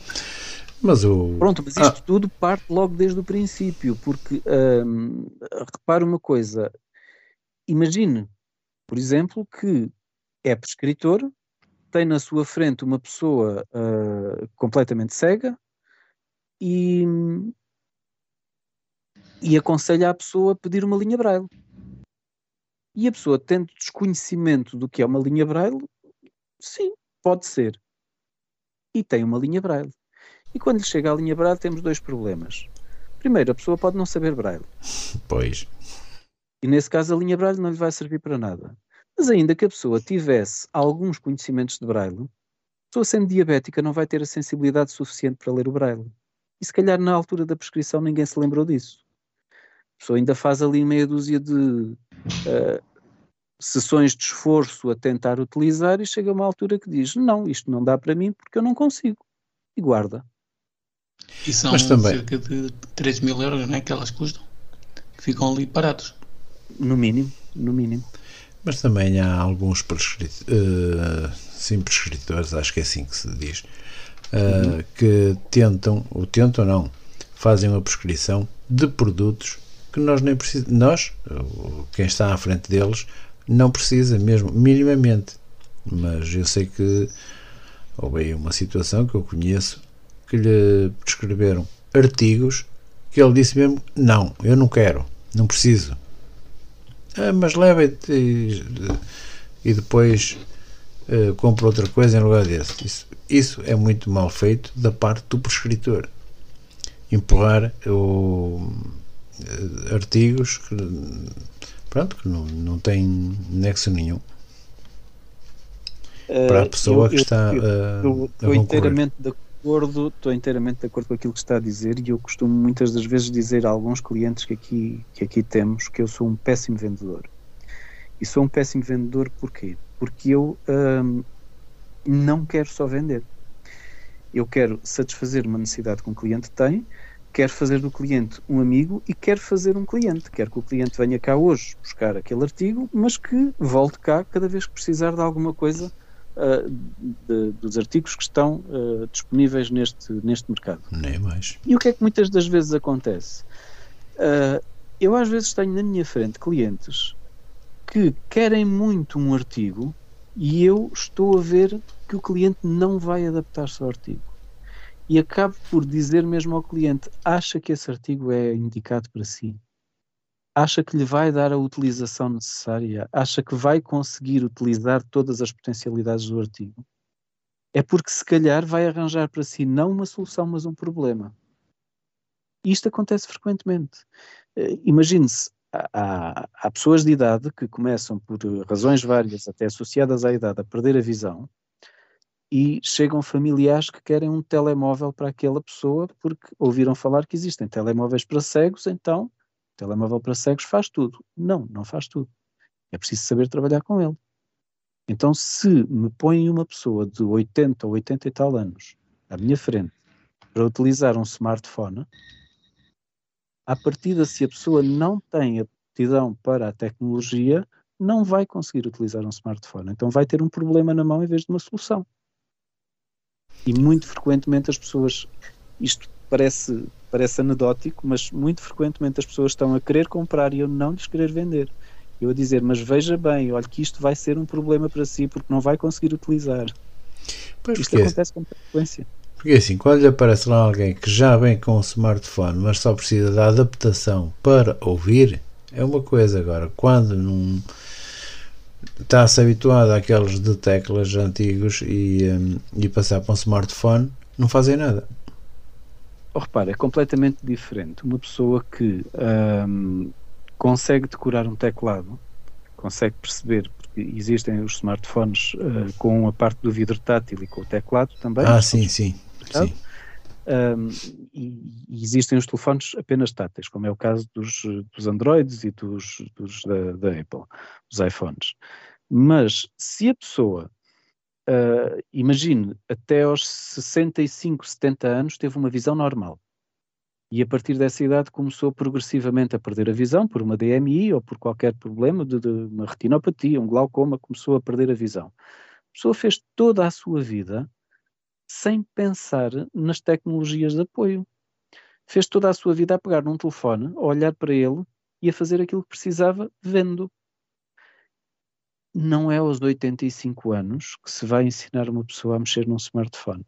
mas o. Pronto, mas isto ah. tudo parte logo desde o princípio, porque hum, repare uma coisa, imagine, por exemplo, que é prescritor, tem na sua frente uma pessoa uh, completamente cega e, e aconselha a pessoa a pedir uma linha braille. E a pessoa tendo desconhecimento do que é uma linha braille, sim, pode ser. E tem uma linha braille. E quando lhe chega a linha braille temos dois problemas. Primeiro, a pessoa pode não saber braille. Pois. E nesse caso a linha braille não lhe vai servir para nada. Mas ainda que a pessoa tivesse alguns conhecimentos de braille, a pessoa sendo diabética não vai ter a sensibilidade suficiente para ler o braille. E se calhar na altura da prescrição ninguém se lembrou disso. A pessoa ainda faz ali meia dúzia de uh, sessões de esforço a tentar utilizar e chega a uma altura que diz: Não, isto não dá para mim porque eu não consigo. E guarda. E são Mas também... cerca de 3 mil euros né, que elas custam, que ficam ali parados. No mínimo, no mínimo. Mas também há alguns prescrit... uh, sim, prescritores, acho que é assim que se diz, uh, uhum. que tentam, ou tentam não, fazem uma prescrição de produtos que nós nem precisamos, nós, quem está à frente deles, não precisa mesmo, minimamente. Mas eu sei que houve aí uma situação que eu conheço que lhe prescreveram artigos que ele disse mesmo: Não, eu não quero, não preciso. Ah, mas leva e, e depois uh, compra outra coisa em lugar desse. Isso, isso é muito mal feito da parte do prescritor. Empurrar o, uh, artigos que pronto, que não, não tem nexo nenhum. Para a pessoa eu, que está eu, estou inteiramente de acordo estou inteiramente de acordo com aquilo que está a dizer e eu costumo muitas das vezes dizer a alguns clientes que aqui, que aqui temos que eu sou um péssimo vendedor. E sou um péssimo vendedor porquê? porque eu hum, não quero só vender. Eu quero satisfazer uma necessidade que um cliente tem quer fazer do cliente um amigo e quer fazer um cliente. Quer que o cliente venha cá hoje buscar aquele artigo, mas que volte cá cada vez que precisar de alguma coisa uh, de, dos artigos que estão uh, disponíveis neste, neste mercado. Nem mais. E o que é que muitas das vezes acontece? Uh, eu às vezes tenho na minha frente clientes que querem muito um artigo e eu estou a ver que o cliente não vai adaptar-se ao artigo e acabo por dizer mesmo ao cliente: acha que esse artigo é indicado para si? Acha que lhe vai dar a utilização necessária? Acha que vai conseguir utilizar todas as potencialidades do artigo? É porque se calhar vai arranjar para si não uma solução, mas um problema. Isto acontece frequentemente. Eh, imagine-se, há, há, pessoas de idade que começam por razões várias, até associadas à idade, a perder a visão, e chegam familiares que querem um telemóvel para aquela pessoa porque ouviram falar que existem telemóveis para cegos, então telemóvel para cegos faz tudo. Não, não faz tudo. É preciso saber trabalhar com ele. Então, se me põe uma pessoa de 80 ou 80 e tal anos à minha frente para utilizar um smartphone, à partida, se a pessoa não tem aptidão para a tecnologia, não vai conseguir utilizar um smartphone. Então, vai ter um problema na mão em vez de uma solução. E muito frequentemente as pessoas, isto parece, parece anedótico, mas muito frequentemente as pessoas estão a querer comprar e eu não lhes querer vender. Eu a dizer, mas veja bem, olha que isto vai ser um problema para si porque não vai conseguir utilizar. Pois isto acontece com frequência. Porque assim, quando lhe aparece lá alguém que já vem com um smartphone, mas só precisa da adaptação para ouvir, é uma coisa. Agora, quando não está-se habituado àqueles de teclas antigos e, um, e passar para um smartphone, não fazem nada. Oh, repara, é completamente diferente. Uma pessoa que um, consegue decorar um teclado, consegue perceber, porque existem os smartphones uh, com a parte do vidro tátil e com o teclado também. Ah, sim, sim. sim. Um, e, existem os telefones apenas táteis, como é o caso dos, dos Androids e dos, dos da, da, Apple, os iPhones. Mas se a pessoa, uh, imagine, até aos 65, 70 anos, teve uma visão normal, e a partir dessa idade começou progressivamente a perder a visão por uma DMI ou por qualquer problema de, de uma retinopatia, um glaucoma, começou a perder a visão. A pessoa fez toda a sua vida sem pensar nas tecnologias de apoio. Fez toda a sua vida a pegar num telefone, a olhar para ele e a fazer aquilo que precisava vendo. Não é aos 85 anos que se vai ensinar uma pessoa a mexer num smartphone.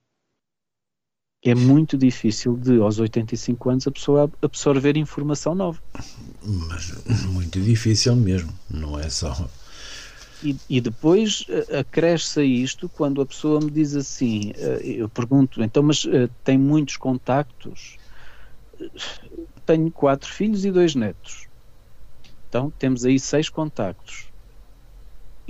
É muito difícil de, aos 85 anos, a pessoa absorver informação nova. Mas muito difícil mesmo, não é só e, e, depois uh, acresce a isto quando a pessoa me diz assim, uh, eu pergunto, então, mas uh, tem muitos contactos? Tenho quatro filhos e dois netos. Então temos aí seis contactos.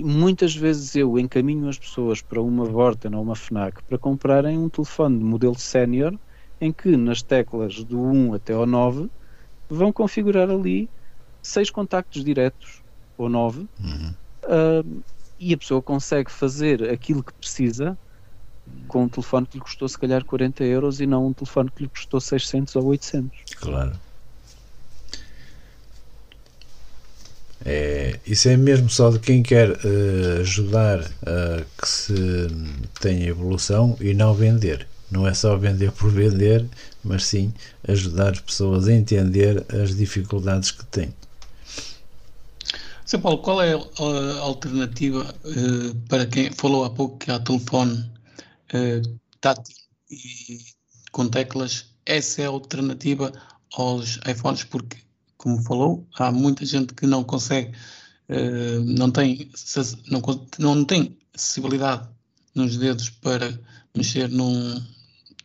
E muitas vezes eu encaminho as pessoas para uma Vorten ou uma FNAC para comprarem um telefone de modelo sénior em que nas teclas do 1 até ao 9 vão configurar ali seis contactos diretos ou nove uhum uh, e a pessoa consegue fazer aquilo que precisa com um telefone que lhe custou se calhar 40 euros e não um telefone que lhe custou 600 ou 800. Claro. É, isso é mesmo só de quem quer uh, ajudar a que se tenha evolução e não vender. Não é só vender por vender, mas sim ajudar as pessoas a entender as dificuldades que têm. Sr. Paulo, qual é a alternativa uh, para quem falou há pouco que há telefone uh, tátil e com teclas? Essa é a alternativa aos iPhones, porque como falou, há muita gente que não consegue, uh, não, tem, não, não tem acessibilidade nos dedos para mexer num,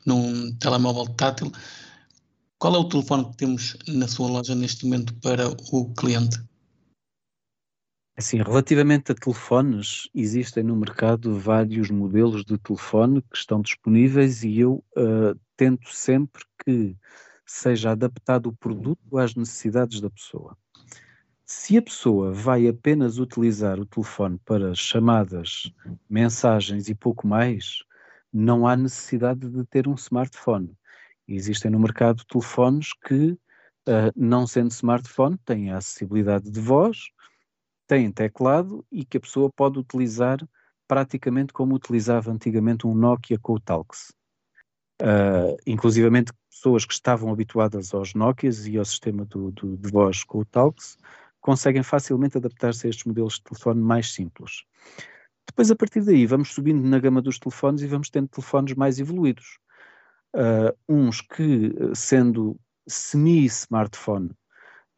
num telemóvel tátil. Qual é o telefone que temos na sua loja neste momento para o cliente? Assim, relativamente a telefones, existem no mercado vários modelos de telefone que estão disponíveis e eu uh, tento sempre que seja adaptado o produto às necessidades da pessoa. Se a pessoa vai apenas utilizar o telefone para chamadas, mensagens e pouco mais, não há necessidade de ter um smartphone. Existem no mercado telefones que, uh, não sendo smartphone, têm a acessibilidade de voz, têm teclado e que a pessoa pode utilizar praticamente como utilizava antigamente um Nokia com o Talks. Uh, inclusivamente pessoas que estavam habituadas aos Nokias e ao sistema do, do, de voz com o Talks conseguem facilmente adaptar-se a estes modelos de telefone mais simples. Depois, a partir daí, vamos subindo na gama dos telefones e vamos tendo telefones mais evoluídos. Uh, uns que, sendo semi-smartphone,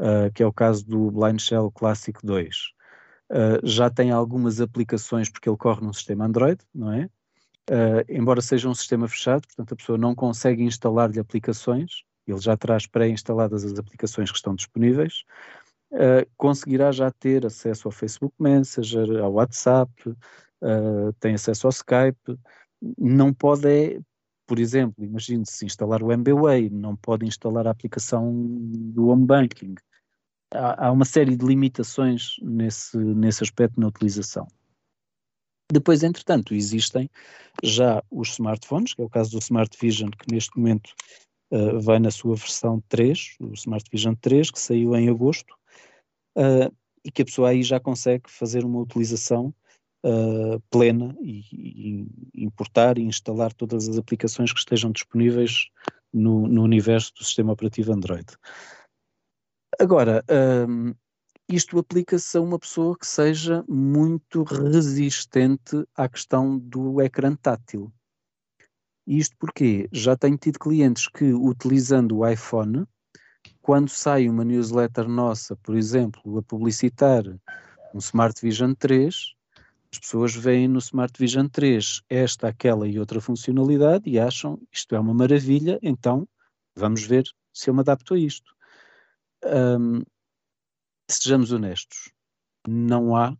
uh, que é o caso do Blind Shell Classic 2, uh, já tem algumas aplicações porque ele corre num sistema Android, não é? Uh, embora seja um sistema fechado, portanto a pessoa não consegue instalar-lhe aplicações, ele já traz pré-instaladas as aplicações que estão disponíveis, uh, conseguirá já ter acesso ao Facebook Messenger, ao WhatsApp, uh, tem acesso ao Skype, não pode, é, por exemplo, imagine-se instalar o MBWay, não pode instalar a aplicação do Home Banking. Há, há uma série de limitações nesse, nesse aspecto na utilização. Depois, entretanto, existem já os smartphones, que é o caso do Smart Vision, que neste momento uh, vai na sua versão 3, o Smart Vision 3, que saiu em agosto, uh, e que a pessoa aí já consegue fazer uma utilização uh, plena e, e, importar e instalar todas as aplicações que estejam disponíveis no, no universo do sistema operativo Android. Agora, isto aplica-se a uma pessoa que seja muito resistente à questão do ecrã tátil. Isto porque já tenho tido clientes que, utilizando o iPhone, quando sai uma newsletter nossa, por exemplo, a publicitar um Smart Vision 3, as pessoas veem no Smart Vision 3 esta, aquela e outra funcionalidade e acham isto é uma maravilha, então vamos ver se eu me adapto a isto. Um, sejamos honestos, não há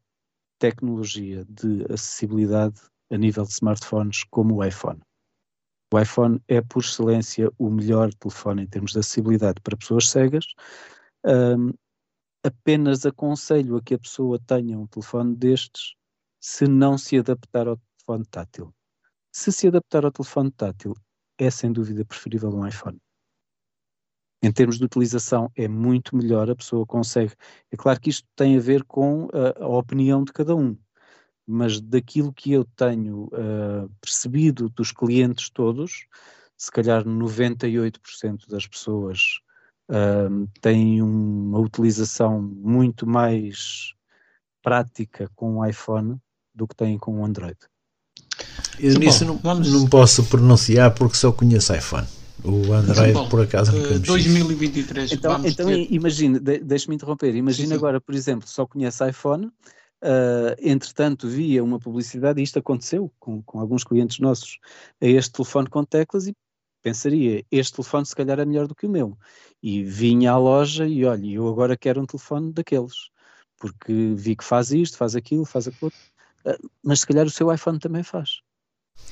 tecnologia de acessibilidade a nível de smartphones como o iPhone. O iPhone é, por excelência, o melhor telefone em termos de acessibilidade para pessoas cegas. Um, apenas aconselho a que a pessoa tenha um telefone destes se não se adaptar ao telefone tátil. Se se adaptar ao telefone tátil, é sem dúvida preferível um iPhone em termos de utilização é muito melhor, a pessoa consegue. É claro que isto tem a ver com a, a opinião de cada um, mas daquilo que eu tenho uh, percebido dos clientes todos, se calhar 98% das pessoas uh, têm uma utilização muito mais prática com o iPhone do que têm com o Android. Eu nisso não, vamos... não posso pronunciar porque só conheço iPhone. O Android, Bom, por acaso, nunca uh, 2023. Então, então ter... imagina, de, deixa-me interromper. Imagina agora, por exemplo, só conhece iPhone, uh, entretanto, via uma publicidade, e isto aconteceu com, com alguns clientes nossos, a este telefone com teclas, e pensaria, este telefone se calhar é melhor do que o meu. E vinha à loja e olha, eu agora quero um telefone daqueles, porque vi que faz isto, faz aquilo, faz aquilo. Uh, mas se calhar o seu iPhone também faz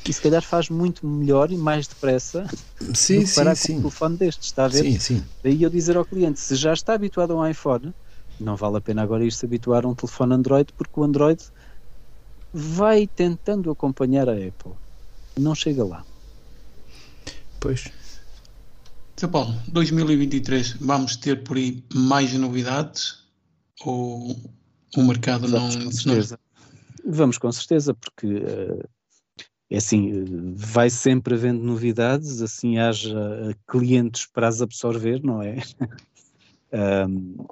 e se calhar faz muito melhor e mais depressa sim, do que parar sim, com sim. um telefone destes, está a ver? Sim, sim. Daí eu dizer ao cliente, se já está habituado a um iPhone, Não vale a pena agora ir se habituar a um telefone Android, porque o Android vai tentando acompanhar a Apple. Não chega lá. Pois. São Paulo, 2023, vamos ter por aí mais novidades? Ou o mercado Vamos não. com certeza. Vamos com certeza, porque uh, é assim, vai sempre havendo novidades, assim haja clientes para as absorver, não é? um,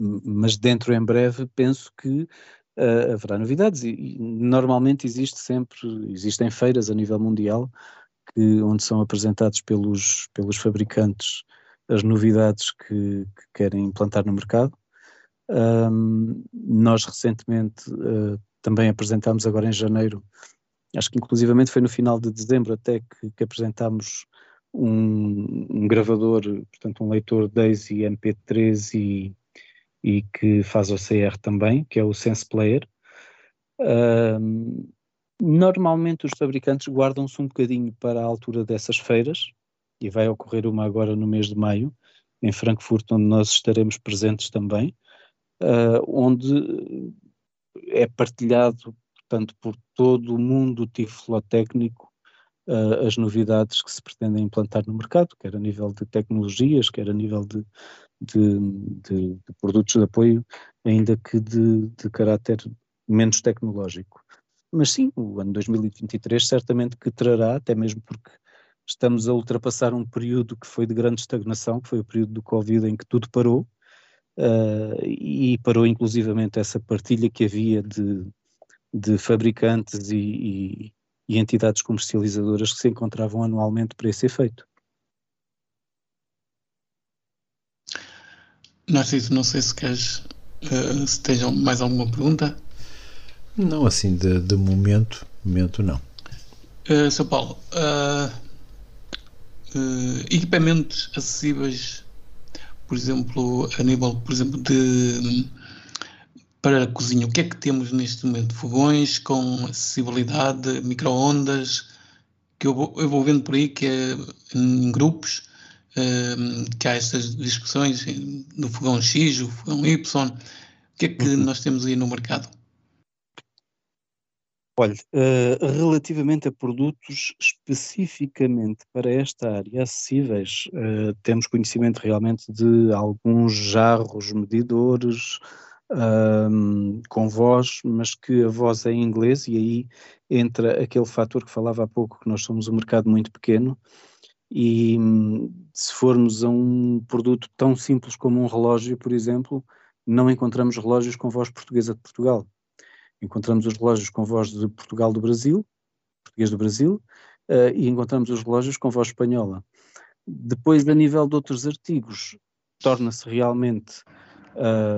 mas dentro em breve penso que uh, haverá novidades e, e, normalmente existe sempre, existem feiras a nível mundial que, onde são apresentados pelos, pelos fabricantes as novidades que, que querem implantar no mercado. Um, nós recentemente uh, também apresentámos agora em janeiro, acho que inclusivamente foi no final de dezembro até que, que apresentámos um, um, gravador, portanto um leitor DAISY MP3 e, e que faz OCR também, que é o Sense Player. Normalmente os fabricantes guardam-se um bocadinho para a altura dessas feiras, e vai ocorrer uma agora no mês de maio, em Frankfurt, onde nós estaremos presentes também uh, onde é partilhado, portanto, por todo o mundo tiflotécnico uh, as novidades que se pretendem implantar no mercado, quer a nível de tecnologias, quer a nível de, de, de, de produtos de apoio, ainda que de, de caráter menos tecnológico. Mas sim, o ano 2023 certamente que trará, até mesmo porque estamos a ultrapassar um período que foi de grande estagnação, que foi o período do Covid em que tudo parou, uh, e parou inclusivamente essa partilha que havia de, de fabricantes e, e, e, entidades comercializadoras que se encontravam anualmente para esse efeito. Narciso, não sei se queres, uh, se tens mais alguma pergunta. Não, assim, de, de momento, momento não. Uh, São Paulo, uh, uh, equipamentos acessíveis por exemplo, a nível, por exemplo, de para a cozinha, o que é que temos neste momento? Fogões com acessibilidade, microondas, que eu vou, eu vou vendo por aí que é em grupos, ehm, que há estas discussões do fogão X, o fogão Y. O que é que uhum. nós temos aí no mercado? Olha, uh, relativamente a produtos especificamente para esta área acessíveis, uh, temos conhecimento realmente de alguns jarros medidores um, com voz, mas que a voz é em inglês e aí entra aquele fator que falava há pouco, que nós somos um mercado muito pequeno e se formos a um produto tão simples como um relógio, por exemplo, não encontramos relógios com voz portuguesa de Portugal Encontramos os relógios com voz de Portugal do Brasil, português do Brasil, uh, e encontramos os relógios com voz espanhola. Depois, a nível de outros artigos, torna-se realmente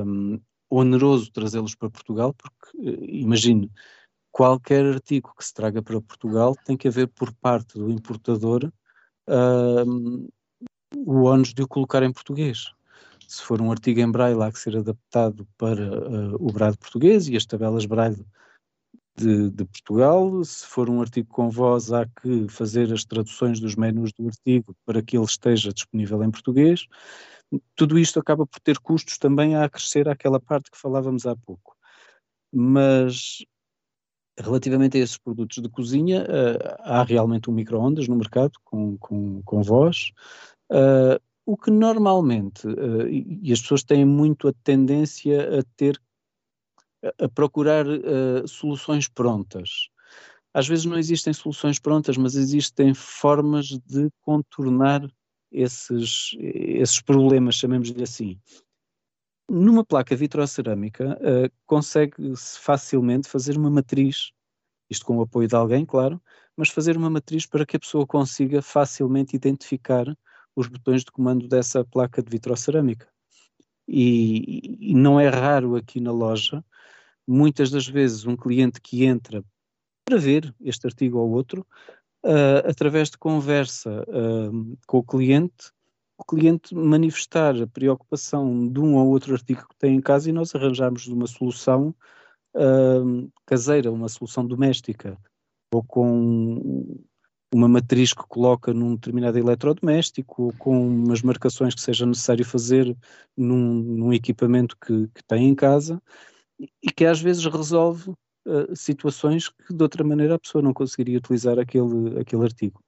um, oneroso trazê-los para Portugal, porque, uh, imagine, qualquer artigo que se traga para Portugal tem que haver por parte do importador uh, o ónus de o colocar em português se for um artigo em braille, há que ser adaptado para uh, o brado português e as tabelas braille de, de, Portugal. Se for um artigo com voz, há que fazer as traduções dos menus do artigo para que ele esteja disponível em português. Tudo isto acaba por ter custos também a acrescer àquela parte que falávamos há pouco. Mas relativamente a esses produtos de cozinha, uh, há realmente um micro-ondas no mercado com, com, com voz. Uh, o que normalmente, uh, e as pessoas têm muito a tendência a ter, a, procurar soluções prontas. Às vezes não existem soluções prontas, mas existem formas de contornar esses, esses problemas, chamemos-lhe assim. Numa placa vitrocerâmica, uh, consegue-se facilmente fazer uma matriz, isto com o apoio de alguém, claro, mas fazer uma matriz para que a pessoa consiga facilmente identificar os botões de comando dessa placa de vitrocerâmica. E, e não é raro aqui na loja, muitas das vezes um cliente que entra para ver este artigo ou outro, uh, através de conversa uh, com o cliente, o cliente manifestar a preocupação de um ou outro artigo que tem em casa e nós arranjamos uma solução uh, caseira, uma solução doméstica, ou com uma matriz que coloca num determinado eletrodoméstico ou com umas marcações que seja necessário fazer num, num equipamento que, que, tem em casa e que às vezes resolve uh, situações que de outra maneira a pessoa não conseguiria utilizar aquele, aquele artigo.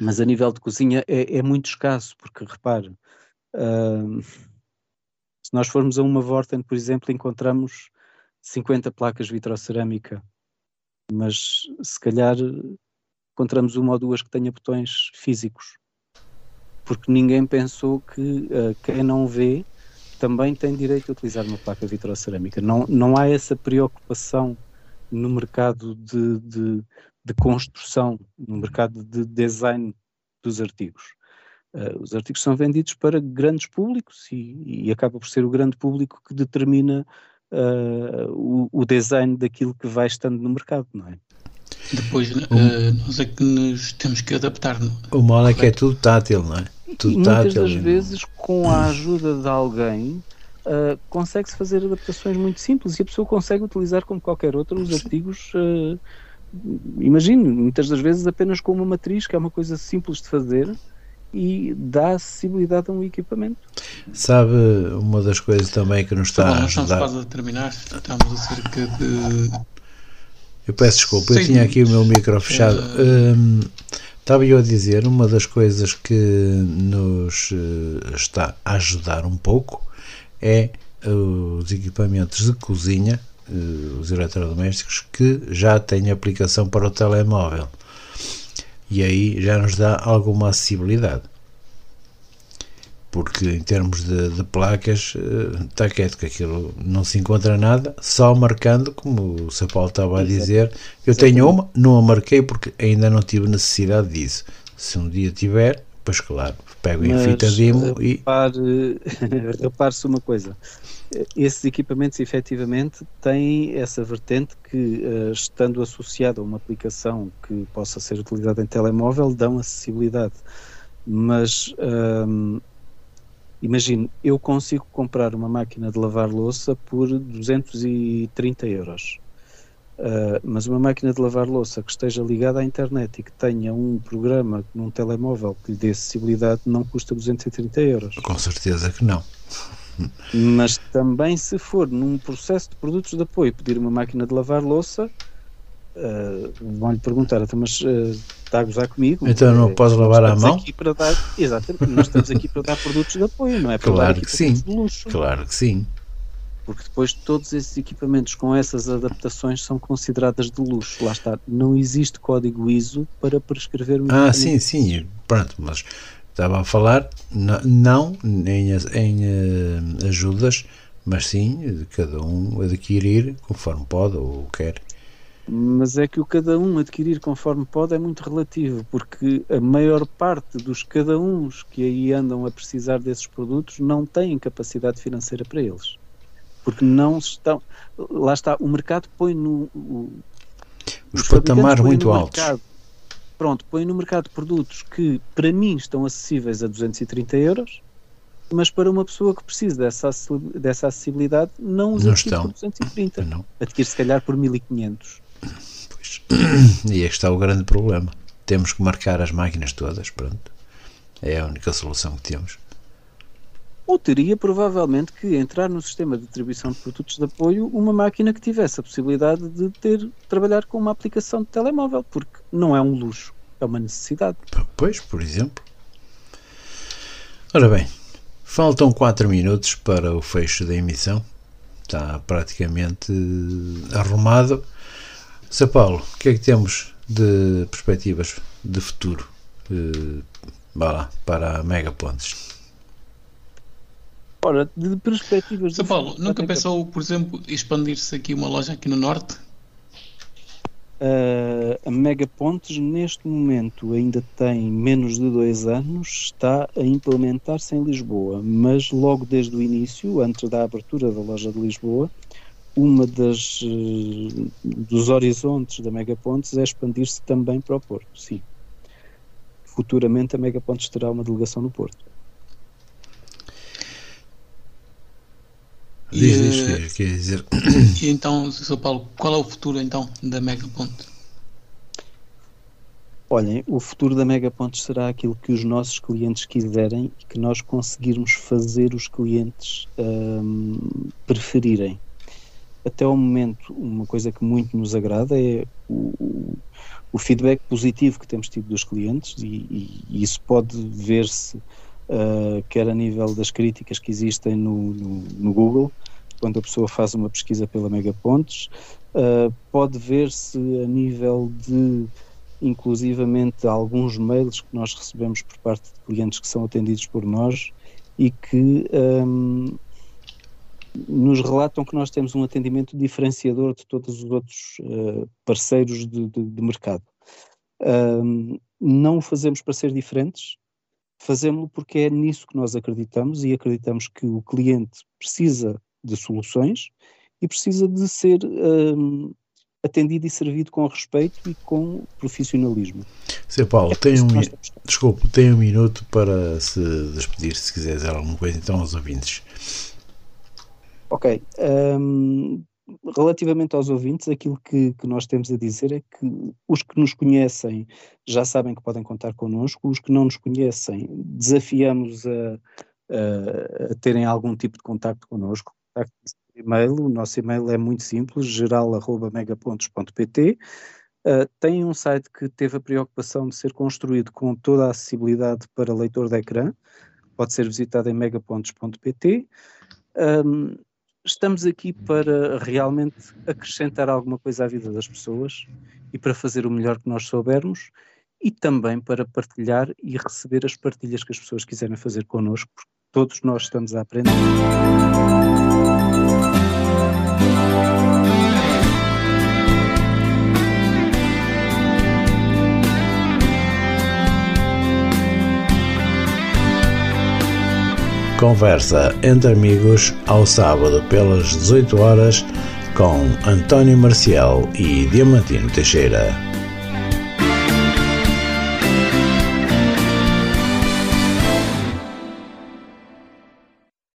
Mas a nível de cozinha é, é muito escasso, porque repare, uh, se nós formos a uma Vorten, por exemplo, encontramos 50 placas vitrocerâmica mas se calhar encontramos uma ou duas que tenha botões físicos, porque ninguém pensou que uh, quem não vê também tem direito a utilizar uma placa vitrocerâmica. Não, não há essa preocupação no mercado de, de, de construção, no mercado de design dos artigos. Uh, os artigos são vendidos para grandes públicos e, e, acaba por ser o grande público que determina uh, o, o, design daquilo que vai estando no mercado, não é? Depois uh, nós é que nos temos que adaptar. É? O mal é que é tudo tátil, não é? Tudo e tátil. Muitas das vezes, com a ajuda de alguém, uh, consegue-se fazer adaptações muito simples e a pessoa consegue utilizar como qualquer outro os artigos. Uh, imagine, muitas das vezes apenas com uma matriz, que é uma coisa simples de fazer, e dá acessibilidade a um equipamento. Sabe, uma das coisas também que nos está tá bom, a ajudar... Estamos quase a terminar, estamos a cerca de... Eu peço desculpa, Sim. eu tinha aqui o meu micro fechado. Uh... Estava eu a dizer, uma das coisas que nos eh, está a ajudar um pouco é os equipamentos de cozinha, eh, os eletrodomésticos, que já têm aplicação para o telemóvel e aí já nos dá alguma acessibilidade. Porque em termos de, de placas, está eh, quieto que aquilo não se encontra nada, só marcando, como o São Paulo estava a dizer. Eu tenho uma, não a marquei porque ainda não tive necessidade disso. Se um dia tiver, pois claro, pego em fita demo e. Repare-se uma coisa: esses equipamentos efetivamente têm essa vertente que, uh, estando associado a uma aplicação que possa ser utilizada em telemóvel, dão acessibilidade. Mas um, imagine, eu consigo comprar uma máquina de lavar louça por 230 euros. Uh, mas uma máquina de lavar louça que esteja ligada à internet e que tenha um programa num telemóvel que lhe dê acessibilidade não custa 230 euros. Com certeza que não. Mas também se for num processo de produtos de apoio pedir uma máquina de lavar louça, uh, vão-lhe perguntar, então, mas uh, está a gozar comigo? Então não posso lavar à mão? Aqui para dar, exatamente, nós estamos aqui para dar produtos de apoio, não é para claro dar que sim. de luxo. Claro que sim. Porque depois todos esses equipamentos com essas adaptações são consideradas de luxo. Lá está, não existe código ISO para prescrever um Ah, sim, sim, pronto, mas Estava a falar não em, em uh, ajudas, mas sim de cada um adquirir conforme pode ou quer. Mas é que o cada um adquirir conforme pode é muito relativo, porque a maior parte dos cada uns que aí andam a precisar desses produtos não têm capacidade financeira para eles. Porque não estão. Lá está, o mercado põe no. O, os, os patamares muito altos. Mercado, pronto, põe no mercado produtos que para mim estão acessíveis a 230 euros, mas para uma pessoa que precisa dessa, dessa acessibilidade não os adquire por 230. Não. Adquire se calhar por 1500. Pois. E aí está o grande problema. Temos que marcar as máquinas todas, pronto. É a única solução que temos. Ou teria provavelmente que entrar no sistema de distribuição de produtos de apoio uma máquina que tivesse a possibilidade de ter trabalhar com uma aplicação de telemóvel, porque não é um luxo, é uma necessidade. Pois, por exemplo. Ora bem, faltam 4 minutos para o fecho da emissão. Está praticamente arrumado. São Paulo, o que é que temos de perspectivas de futuro uh, lá, para a Mega Pontes? Ora, de perspectivas. São Paulo, nunca pensou, por exemplo, expandir-se aqui uma loja aqui no Norte? Uh, a Mega Pontes, neste momento, ainda tem menos de dois anos, está a implementar-se em Lisboa, mas logo desde o início, antes da abertura da loja de Lisboa, uma das uh, dos horizontes da Mega Pontes é expandir-se também para o Porto, sim. Futuramente a Mega Pontes terá uma delegação no Porto. Diz, diz, quer dizer. E então, Sr. Paulo, qual é o futuro então da Megaponte? Olhem, o futuro da Megapontos será aquilo que os nossos clientes quiserem e que nós conseguirmos fazer os clientes um, preferirem. Até ao momento, uma coisa que muito nos agrada é o, o feedback positivo que temos tido dos clientes e, e, isso pode ver-se uh, quer a nível das críticas que existem no, no, no, Google, quando a pessoa faz uma pesquisa pela Megapontos, uh, pode ver-se a nível de inclusivamente alguns mails que nós recebemos por parte de clientes que são atendidos por nós e que um, nos relatam que nós temos um atendimento diferenciador de todos os outros uh, parceiros de, de, de mercado. Um, não o fazemos para ser diferentes, fazemos-lo porque é nisso que nós acreditamos e acreditamos que o cliente precisa de soluções e precisa de ser um, atendido e servido com respeito e com profissionalismo. Sr. Paulo, é tem um, desculpe, tem um minuto para se despedir, se quiser dizer alguma coisa, então aos ouvintes. Ok. Um, relativamente aos ouvintes, aquilo que, que, nós temos a dizer é que os que nos conhecem já sabem que podem contar connosco, os que não nos conhecem, desafiamos a, a, a terem algum tipo de contacto connosco, e-mail, o nosso e-mail é muito simples, geral.megapontos.pt. Uh, tem um site que teve a preocupação de ser construído com toda a acessibilidade para leitor de ecrã, pode ser visitado em megapontos.pt. Um, estamos aqui para realmente acrescentar alguma coisa à vida das pessoas e para fazer o melhor que nós soubermos e também para partilhar e receber as partilhas que as pessoas quiserem fazer connosco, porque todos nós estamos a aprender. Conversa entre amigos ao sábado pelas 18 horas com António Marcial e Diamantino Teixeira.